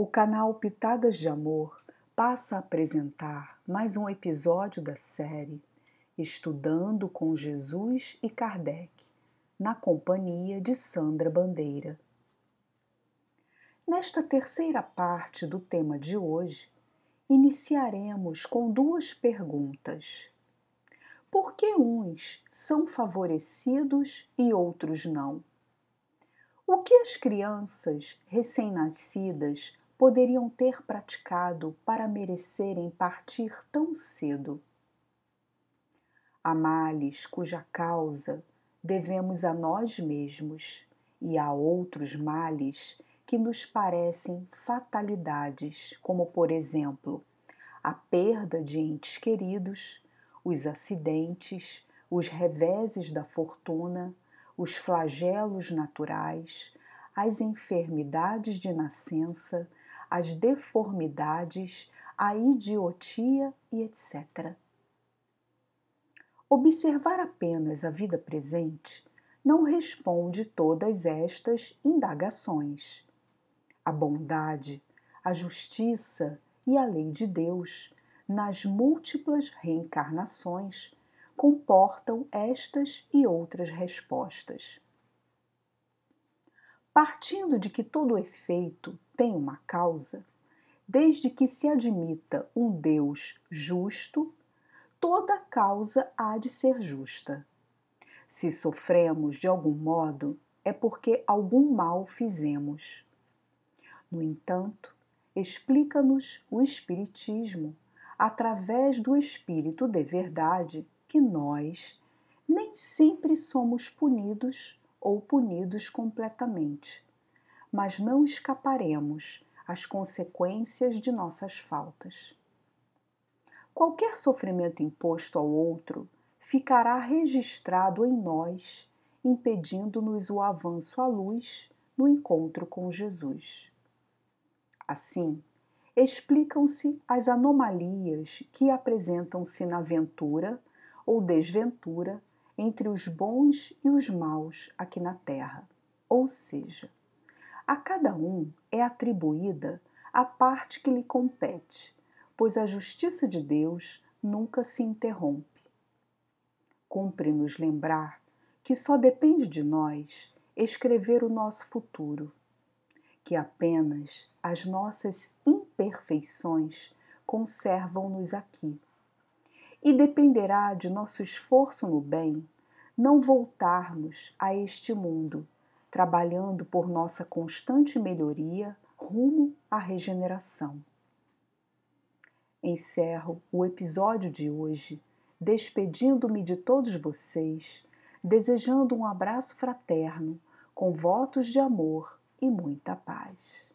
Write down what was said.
O canal Pitadas de Amor passa a apresentar mais um episódio da série Estudando com Jesus e Kardec, na companhia de Sandra Bandeira. Nesta terceira parte do tema de hoje, iniciaremos com duas perguntas. Por que uns são favorecidos e outros não? O que as crianças recém-nascidas poderiam ter praticado para merecerem partir tão cedo? Há males cuja causa devemos a nós mesmos, e há outros males que nos parecem fatalidades, como, por exemplo, a perda de entes queridos, os acidentes, os reveses da fortuna, os flagelos naturais, as enfermidades de nascença, as deformidades, a idiotia e etc. Observar apenas a vida presente não responde todas estas indagações. A bondade, a justiça e a lei de Deus, nas múltiplas reencarnações, comportam estas e outras respostas. Partindo de que todo efeito tem uma causa, desde que se admita um Deus justo, toda causa há de ser justa. Se sofremos de algum modo, é porque algum mal fizemos. No entanto, explica-nos o Espiritismo, através do Espírito de Verdade, que nós nem sempre somos punidos ou punidos completamente, mas não escaparemos às consequências de nossas faltas. Qualquer sofrimento imposto ao outro ficará registrado em nós, impedindo-nos o avanço à luz no encontro com Jesus. Assim, explicam-se as anomalias que apresentam-se na ventura ou desventura entre os bons e os maus aqui na Terra. Ou seja, a cada um é atribuída a parte que lhe compete, pois a justiça de Deus nunca se interrompe. Cumpre-nos lembrar que só depende de nós escrever o nosso futuro, que apenas as nossas imperfeições conservam-nos aqui e dependerá de nosso esforço no bem não voltarmos a este mundo, trabalhando por nossa constante melhoria rumo à regeneração. Encerro o episódio de hoje despedindo-me de todos vocês, desejando um abraço fraterno, com votos de amor e muita paz.